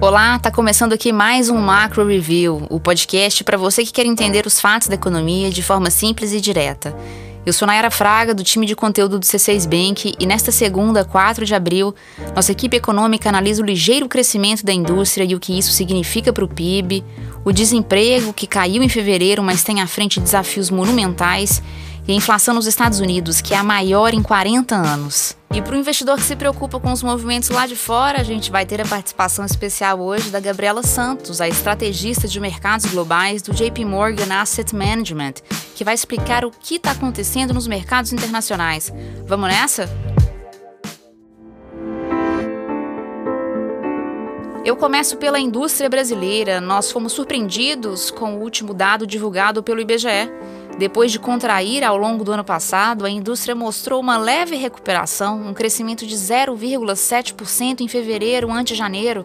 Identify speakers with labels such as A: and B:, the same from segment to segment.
A: Olá, tá começando aqui mais um Macro Review, o podcast para você que quer entender os fatos da economia de forma simples e direta. Eu sou Nayara Fraga, do time de conteúdo do C6 Bank, e nesta segunda, 4 de abril, nossa equipe econômica analisa o ligeiro crescimento da indústria e o que isso significa para o PIB, o desemprego que caiu em fevereiro, mas tem à frente desafios monumentais, e a inflação nos Estados Unidos, que é a maior em 40 anos. E para o investidor que se preocupa com os movimentos lá de fora, a gente vai ter a participação especial hoje da Gabriela Santos, a estrategista de mercados globais do JP Morgan Asset Management, que vai explicar o que está acontecendo nos mercados internacionais. Vamos nessa? Eu começo pela indústria brasileira. Nós fomos surpreendidos com o último dado divulgado pelo IBGE depois de contrair ao longo do ano passado, a indústria mostrou uma leve recuperação, um crescimento de 0,7% em fevereiro ante janeiro.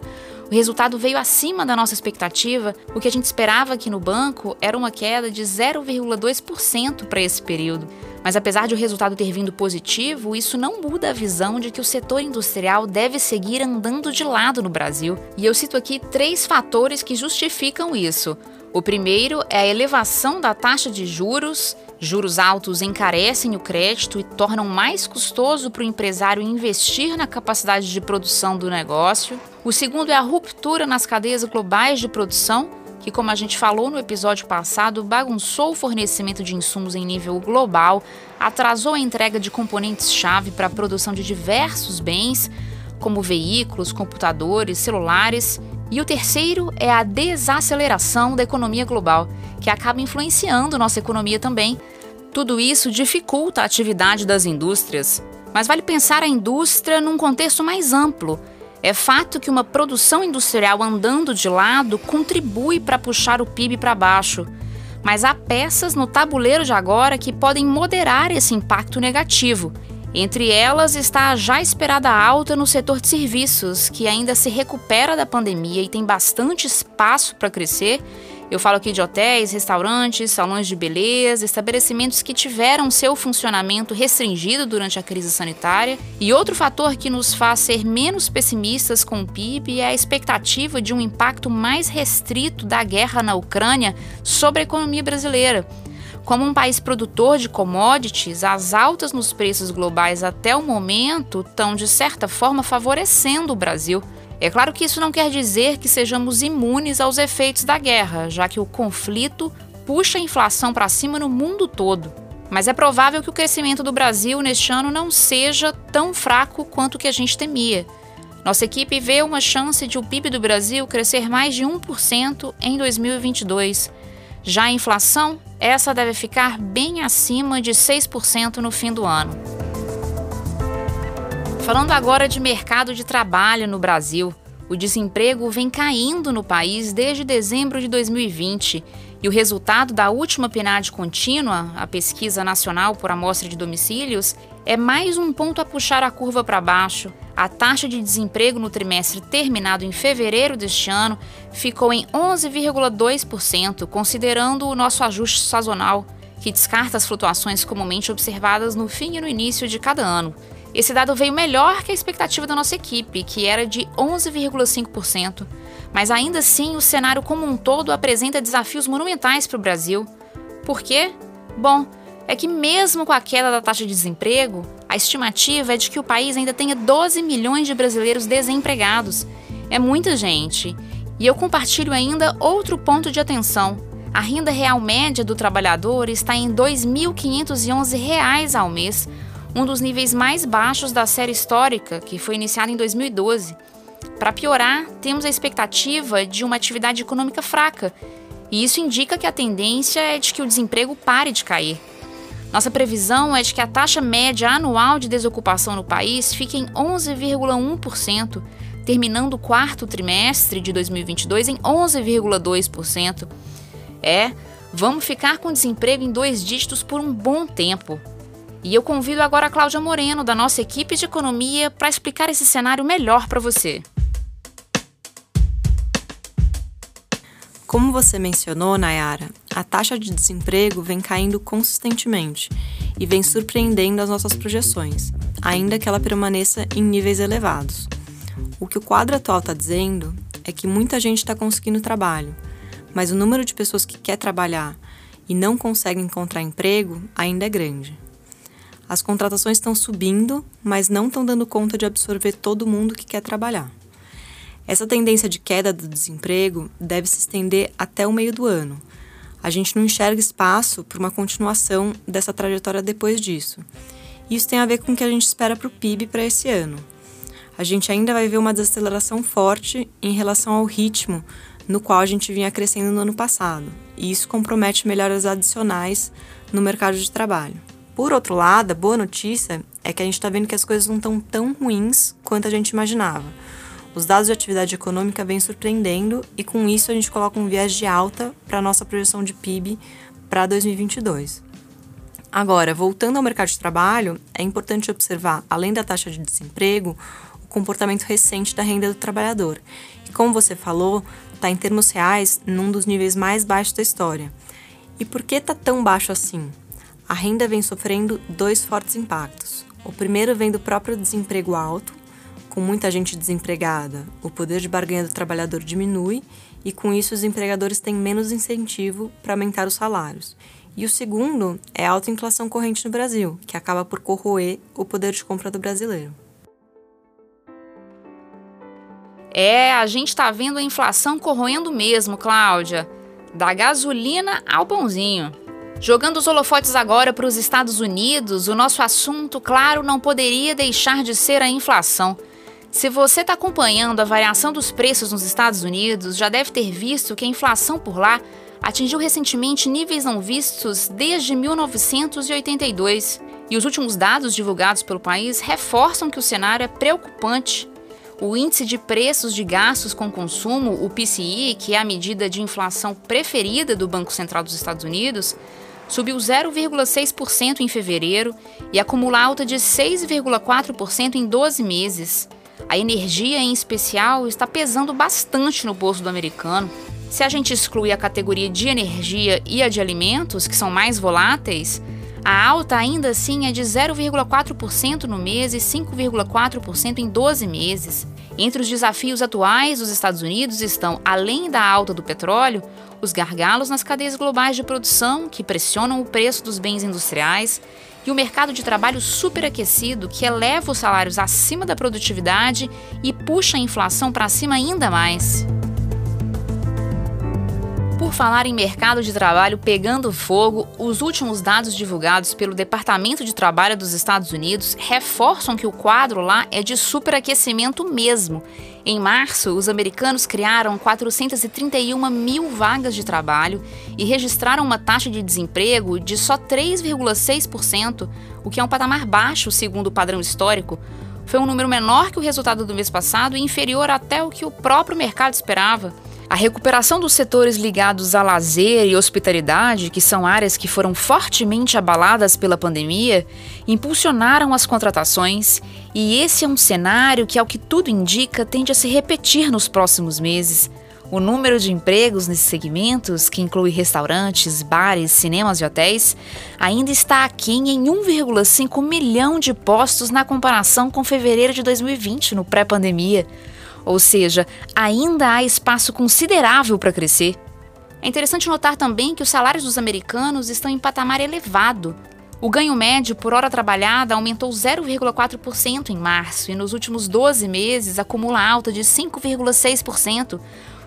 A: O resultado veio acima da nossa expectativa. O que a gente esperava aqui no banco era uma queda de 0,2% para esse período. Mas apesar de o resultado ter vindo positivo, isso não muda a visão de que o setor industrial deve seguir andando de lado no Brasil. E eu cito aqui três fatores que justificam isso. O primeiro é a elevação da taxa de juros. Juros altos encarecem o crédito e tornam mais custoso para o empresário investir na capacidade de produção do negócio. O segundo é a ruptura nas cadeias globais de produção, que, como a gente falou no episódio passado, bagunçou o fornecimento de insumos em nível global, atrasou a entrega de componentes-chave para a produção de diversos bens, como veículos, computadores, celulares e o terceiro é a desaceleração da economia global, que acaba influenciando nossa economia também. Tudo isso dificulta a atividade das indústrias. Mas vale pensar a indústria num contexto mais amplo. É fato que uma produção industrial andando de lado contribui para puxar o PIB para baixo. Mas há peças no tabuleiro de agora que podem moderar esse impacto negativo entre elas está a já esperada alta no setor de serviços, que ainda se recupera da pandemia e tem bastante espaço para crescer. Eu falo aqui de hotéis, restaurantes, salões de beleza, estabelecimentos que tiveram seu funcionamento restringido durante a crise sanitária. E outro fator que nos faz ser menos pessimistas com o PIB é a expectativa de um impacto mais restrito da guerra na Ucrânia sobre a economia brasileira. Como um país produtor de commodities, as altas nos preços globais até o momento estão, de certa forma, favorecendo o Brasil. É claro que isso não quer dizer que sejamos imunes aos efeitos da guerra, já que o conflito puxa a inflação para cima no mundo todo. Mas é provável que o crescimento do Brasil neste ano não seja tão fraco quanto que a gente temia. Nossa equipe vê uma chance de o PIB do Brasil crescer mais de 1% em 2022. Já a inflação essa deve ficar bem acima de 6% no fim do ano. Falando agora de mercado de trabalho no Brasil, o desemprego vem caindo no país desde dezembro de 2020 e o resultado da última PNAD contínua, a Pesquisa Nacional por Amostra de Domicílios, é mais um ponto a puxar a curva para baixo. A taxa de desemprego no trimestre terminado em fevereiro deste ano ficou em 11,2%, considerando o nosso ajuste sazonal, que descarta as flutuações comumente observadas no fim e no início de cada ano. Esse dado veio melhor que a expectativa da nossa equipe, que era de 11,5%. Mas ainda assim, o cenário como um todo apresenta desafios monumentais para o Brasil. Por quê? Bom, é que mesmo com a queda da taxa de desemprego, a estimativa é de que o país ainda tenha 12 milhões de brasileiros desempregados. É muita gente. E eu compartilho ainda outro ponto de atenção. A renda real média do trabalhador está em R$ 2.511 ao mês, um dos níveis mais baixos da série histórica, que foi iniciada em 2012. Para piorar, temos a expectativa de uma atividade econômica fraca, e isso indica que a tendência é de que o desemprego pare de cair. Nossa previsão é de que a taxa média anual de desocupação no país fique em 11,1%, terminando o quarto trimestre de 2022 em 11,2%. É, vamos ficar com desemprego em dois dígitos por um bom tempo. E eu convido agora a Cláudia Moreno, da nossa equipe de economia, para explicar esse cenário melhor para você.
B: Como você mencionou, Nayara, a taxa de desemprego vem caindo consistentemente e vem surpreendendo as nossas projeções, ainda que ela permaneça em níveis elevados. O que o quadro atual está dizendo é que muita gente está conseguindo trabalho, mas o número de pessoas que quer trabalhar e não consegue encontrar emprego ainda é grande. As contratações estão subindo, mas não estão dando conta de absorver todo mundo que quer trabalhar. Essa tendência de queda do desemprego deve se estender até o meio do ano. A gente não enxerga espaço para uma continuação dessa trajetória depois disso. Isso tem a ver com o que a gente espera para o PIB para esse ano. A gente ainda vai ver uma desaceleração forte em relação ao ritmo no qual a gente vinha crescendo no ano passado, e isso compromete melhoras adicionais no mercado de trabalho. Por outro lado, a boa notícia é que a gente está vendo que as coisas não estão tão ruins quanto a gente imaginava. Os dados de atividade econômica vêm surpreendendo e com isso a gente coloca um viés de alta para a nossa projeção de PIB para 2022. Agora, voltando ao mercado de trabalho, é importante observar, além da taxa de desemprego, o comportamento recente da renda do trabalhador. E como você falou, está em termos reais num dos níveis mais baixos da história. E por que está tão baixo assim? A renda vem sofrendo dois fortes impactos. O primeiro vem do próprio desemprego alto, com muita gente desempregada, o poder de barganha do trabalhador diminui e com isso os empregadores têm menos incentivo para aumentar os salários. E o segundo é a alta inflação corrente no Brasil, que acaba por corroer o poder de compra do brasileiro.
A: É, a gente está vendo a inflação corroendo mesmo, Cláudia. Da gasolina ao pãozinho. Jogando os holofotes agora para os Estados Unidos, o nosso assunto, claro, não poderia deixar de ser a inflação. Se você está acompanhando a variação dos preços nos Estados Unidos, já deve ter visto que a inflação por lá atingiu recentemente níveis não vistos desde 1982. E os últimos dados divulgados pelo país reforçam que o cenário é preocupante. O índice de preços de gastos com consumo, o PCI, que é a medida de inflação preferida do Banco Central dos Estados Unidos, subiu 0,6% em fevereiro e acumula alta de 6,4% em 12 meses. A energia, em especial, está pesando bastante no bolso do americano. Se a gente exclui a categoria de energia e a de alimentos, que são mais voláteis, a alta ainda assim é de 0,4% no mês e 5,4% em 12 meses. Entre os desafios atuais dos Estados Unidos estão, além da alta do petróleo, os gargalos nas cadeias globais de produção, que pressionam o preço dos bens industriais, e o mercado de trabalho superaquecido, que eleva os salários acima da produtividade e puxa a inflação para cima ainda mais. Por falar em mercado de trabalho pegando fogo, os últimos dados divulgados pelo Departamento de Trabalho dos Estados Unidos reforçam que o quadro lá é de superaquecimento mesmo. Em março, os americanos criaram 431 mil vagas de trabalho e registraram uma taxa de desemprego de só 3,6%, o que é um patamar baixo segundo o padrão histórico. Foi um número menor que o resultado do mês passado e inferior até o que o próprio mercado esperava. A recuperação dos setores ligados a lazer e hospitalidade, que são áreas que foram fortemente abaladas pela pandemia, impulsionaram as contratações, e esse é um cenário que, ao que tudo indica, tende a se repetir nos próximos meses. O número de empregos nesses segmentos, que inclui restaurantes, bares, cinemas e hotéis, ainda está aquém em 1,5 milhão de postos na comparação com fevereiro de 2020, no pré-pandemia. Ou seja, ainda há espaço considerável para crescer. É interessante notar também que os salários dos americanos estão em patamar elevado. O ganho médio por hora trabalhada aumentou 0,4% em março e nos últimos 12 meses acumula alta de 5,6%,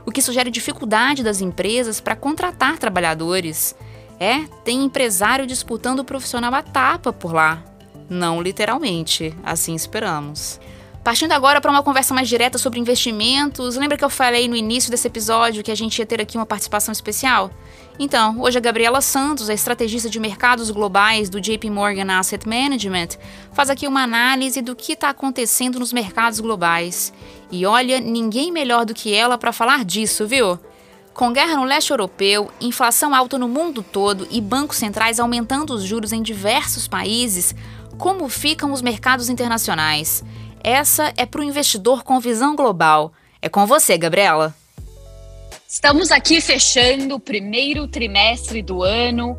A: o que sugere dificuldade das empresas para contratar trabalhadores. É, tem empresário disputando o profissional à tapa por lá. Não literalmente, assim esperamos. Partindo agora para uma conversa mais direta sobre investimentos, lembra que eu falei no início desse episódio que a gente ia ter aqui uma participação especial? Então, hoje a Gabriela Santos, a estrategista de mercados globais do JP Morgan Asset Management, faz aqui uma análise do que está acontecendo nos mercados globais. E olha, ninguém melhor do que ela para falar disso, viu? Com guerra no leste europeu, inflação alta no mundo todo e bancos centrais aumentando os juros em diversos países, como ficam os mercados internacionais? Essa é para o investidor com visão global. É com você, Gabriela.
C: Estamos aqui fechando o primeiro trimestre do ano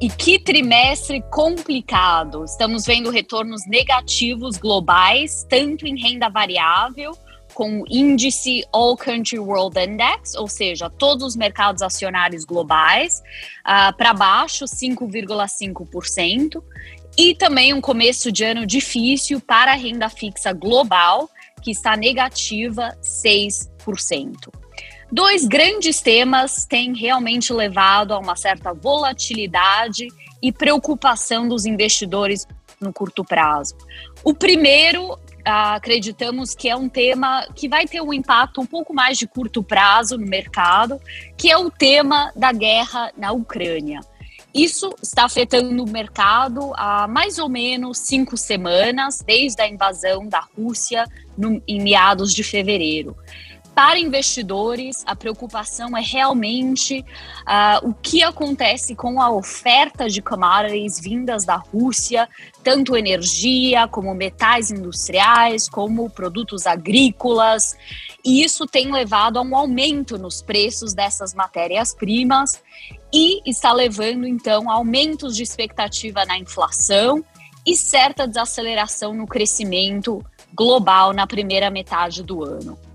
C: E que trimestre complicado! Estamos vendo retornos negativos globais, tanto em renda variável, com o índice All Country World Index, ou seja, todos os mercados acionários globais, uh, para baixo, 5,5%, e também um começo de ano difícil para a renda fixa global, que está negativa 6%. Dois grandes temas têm realmente levado a uma certa volatilidade e preocupação dos investidores no curto prazo. O primeiro, acreditamos que é um tema que vai ter um impacto um pouco mais de curto prazo no mercado, que é o tema da guerra na Ucrânia. Isso está afetando o mercado há mais ou menos cinco semanas, desde a invasão da Rússia no, em meados de fevereiro para investidores, a preocupação é realmente uh, o que acontece com a oferta de commodities vindas da Rússia, tanto energia, como metais industriais, como produtos agrícolas. E isso tem levado a um aumento nos preços dessas matérias-primas e está levando, então, a aumentos de expectativa na inflação e certa desaceleração no crescimento global na primeira metade do ano.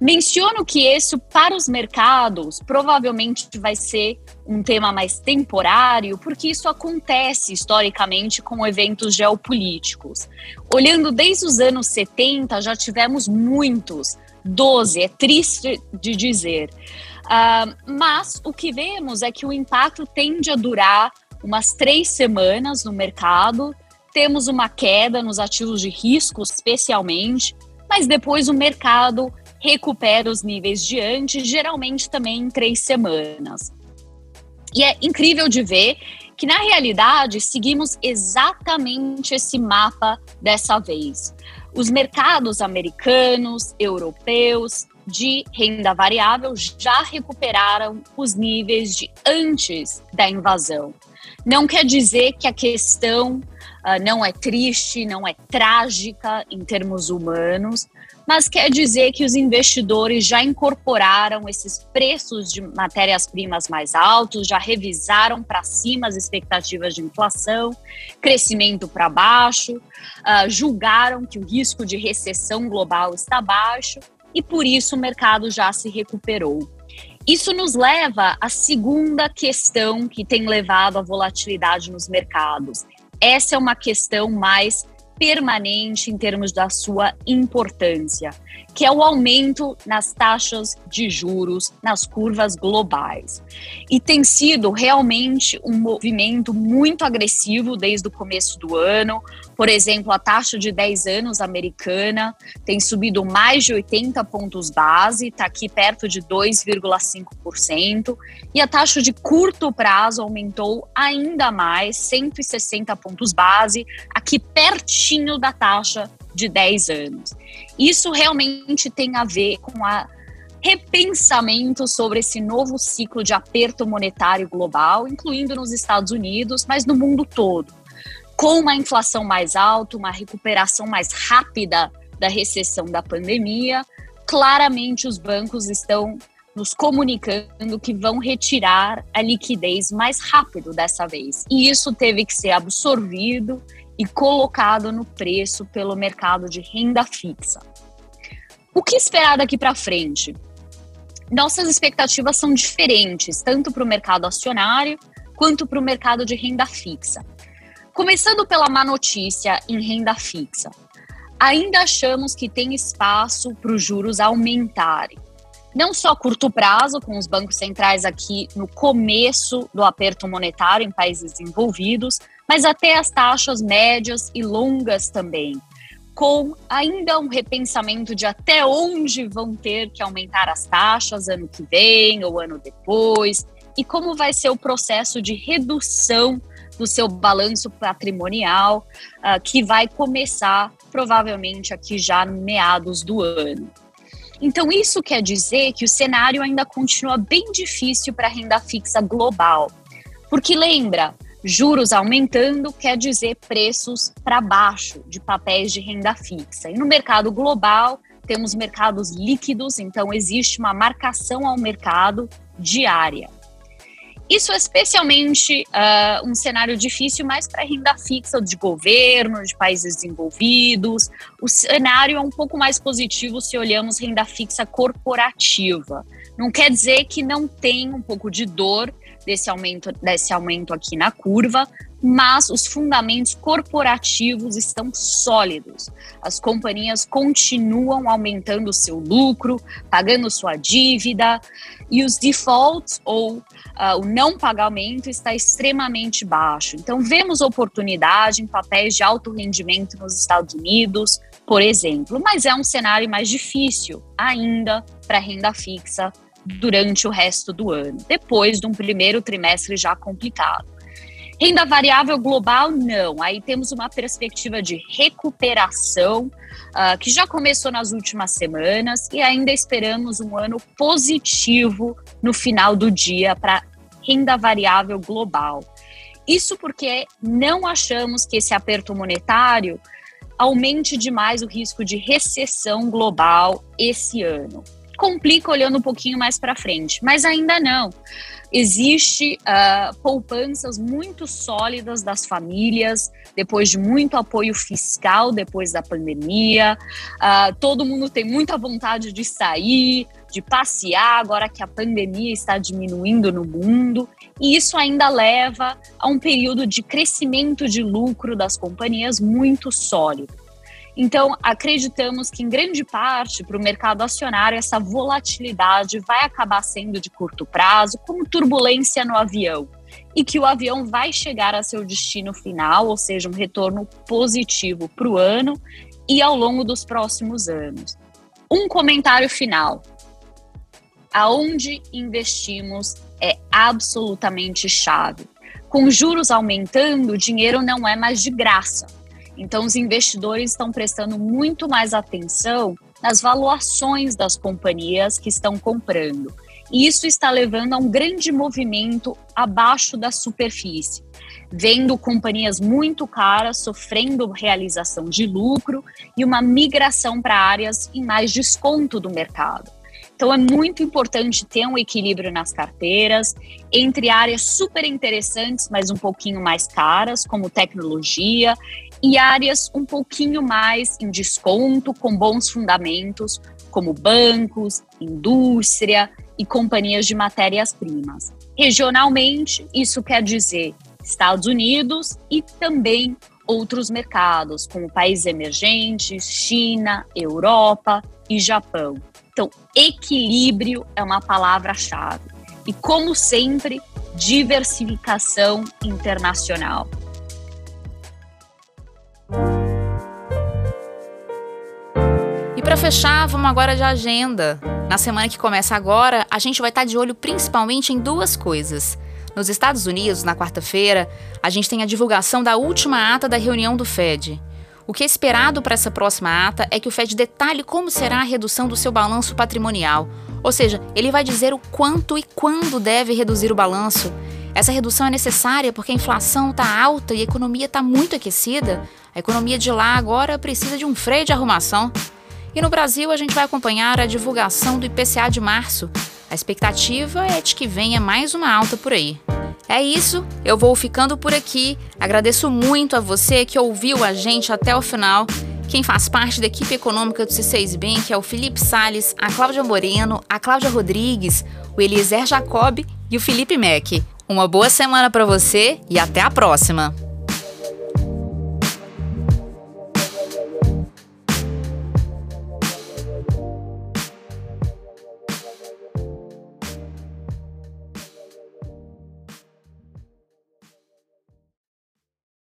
C: Menciono que esse, para os mercados, provavelmente vai ser um tema mais temporário, porque isso acontece historicamente com eventos geopolíticos. Olhando desde os anos 70, já tivemos muitos, 12, é triste de dizer. Uh, mas o que vemos é que o impacto tende a durar umas três semanas no mercado. Temos uma queda nos ativos de risco, especialmente, mas depois o mercado recupera os níveis de antes, geralmente também em três semanas. E é incrível de ver que, na realidade, seguimos exatamente esse mapa dessa vez. Os mercados americanos, europeus, de renda variável já recuperaram os níveis de antes da invasão. Não quer dizer que a questão uh, não é triste, não é trágica em termos humanos, mas quer dizer que os investidores já incorporaram esses preços de matérias-primas mais altos, já revisaram para cima as expectativas de inflação, crescimento para baixo, uh, julgaram que o risco de recessão global está baixo e por isso o mercado já se recuperou. Isso nos leva à segunda questão que tem levado à volatilidade nos mercados. Essa é uma questão mais permanente em termos da sua importância, que é o aumento nas taxas de juros nas curvas globais. E tem sido realmente um movimento muito agressivo desde o começo do ano. Por exemplo, a taxa de 10 anos americana tem subido mais de 80 pontos base, está aqui perto de 2,5%, e a taxa de curto prazo aumentou ainda mais, 160 pontos base, aqui pertinho da taxa de 10 anos. Isso realmente tem a ver com a repensamento sobre esse novo ciclo de aperto monetário global, incluindo nos Estados Unidos, mas no mundo todo. Com uma inflação mais alta, uma recuperação mais rápida da recessão da pandemia, claramente os bancos estão nos comunicando que vão retirar a liquidez mais rápido dessa vez. E isso teve que ser absorvido e colocado no preço pelo mercado de renda fixa. O que esperar daqui para frente? Nossas expectativas são diferentes, tanto para o mercado acionário quanto para o mercado de renda fixa. Começando pela má notícia em renda fixa. Ainda achamos que tem espaço para os juros aumentarem. Não só a curto prazo, com os bancos centrais aqui no começo do aperto monetário em países desenvolvidos, mas até as taxas médias e longas também, com ainda um repensamento de até onde vão ter que aumentar as taxas ano que vem ou ano depois, e como vai ser o processo de redução do seu balanço patrimonial, uh, que vai começar provavelmente aqui já meados do ano. Então, isso quer dizer que o cenário ainda continua bem difícil para a renda fixa global. Porque lembra, Juros aumentando quer dizer preços para baixo de papéis de renda fixa. E no mercado global, temos mercados líquidos, então existe uma marcação ao mercado diária. Isso é especialmente uh, um cenário difícil mais para renda fixa de governo, de países desenvolvidos. O cenário é um pouco mais positivo se olhamos renda fixa corporativa. Não quer dizer que não tem um pouco de dor desse aumento, desse aumento aqui na curva, mas os fundamentos corporativos estão sólidos. As companhias continuam aumentando o seu lucro, pagando sua dívida, e os defaults ou uh, o não pagamento está extremamente baixo. Então, vemos oportunidade em papéis de alto rendimento nos Estados Unidos, por exemplo, mas é um cenário mais difícil ainda para renda fixa durante o resto do ano, depois de um primeiro trimestre já complicado. Renda variável global, não. Aí temos uma perspectiva de recuperação uh, que já começou nas últimas semanas e ainda esperamos um ano positivo no final do dia para renda variável global. Isso porque não achamos que esse aperto monetário aumente demais o risco de recessão global esse ano complica olhando um pouquinho mais para frente, mas ainda não. Existe uh, poupanças muito sólidas das famílias depois de muito apoio fiscal depois da pandemia. Uh, todo mundo tem muita vontade de sair, de passear agora que a pandemia está diminuindo no mundo. E isso ainda leva a um período de crescimento de lucro das companhias muito sólido. Então, acreditamos que, em grande parte, para o mercado acionário, essa volatilidade vai acabar sendo de curto prazo, como turbulência no avião, e que o avião vai chegar a seu destino final, ou seja, um retorno positivo para o ano e ao longo dos próximos anos. Um comentário final. Aonde investimos é absolutamente chave. Com juros aumentando, o dinheiro não é mais de graça então, os investidores estão prestando muito mais atenção nas valuações das companhias que estão comprando. E isso está levando a um grande movimento abaixo da superfície, vendo companhias muito caras sofrendo realização de lucro e uma migração para áreas em mais desconto do mercado. Então é muito importante ter um equilíbrio nas carteiras entre áreas super interessantes, mas um pouquinho mais caras, como tecnologia, e áreas um pouquinho mais em desconto, com bons fundamentos, como bancos, indústria e companhias de matérias-primas. Regionalmente, isso quer dizer Estados Unidos e também outros mercados, como países emergentes, China, Europa e Japão. Então, equilíbrio é uma palavra-chave. E, como sempre, diversificação internacional.
A: E para fechar, vamos agora de agenda. Na semana que começa agora, a gente vai estar de olho principalmente em duas coisas. Nos Estados Unidos, na quarta-feira, a gente tem a divulgação da última ata da reunião do Fed. O que é esperado para essa próxima ata é que o Fed detalhe como será a redução do seu balanço patrimonial, ou seja, ele vai dizer o quanto e quando deve reduzir o balanço. Essa redução é necessária porque a inflação está alta e a economia está muito aquecida. A economia de lá agora precisa de um freio de arrumação. E no Brasil, a gente vai acompanhar a divulgação do IPCA de março. A expectativa é de que venha mais uma alta por aí. É isso, eu vou ficando por aqui. Agradeço muito a você que ouviu a gente até o final. Quem faz parte da equipe econômica do C6 Bank é o Felipe Sales, a Cláudia Moreno, a Cláudia Rodrigues, o Eliezer Jacob e o Felipe Mack. Uma boa semana para você e até a próxima!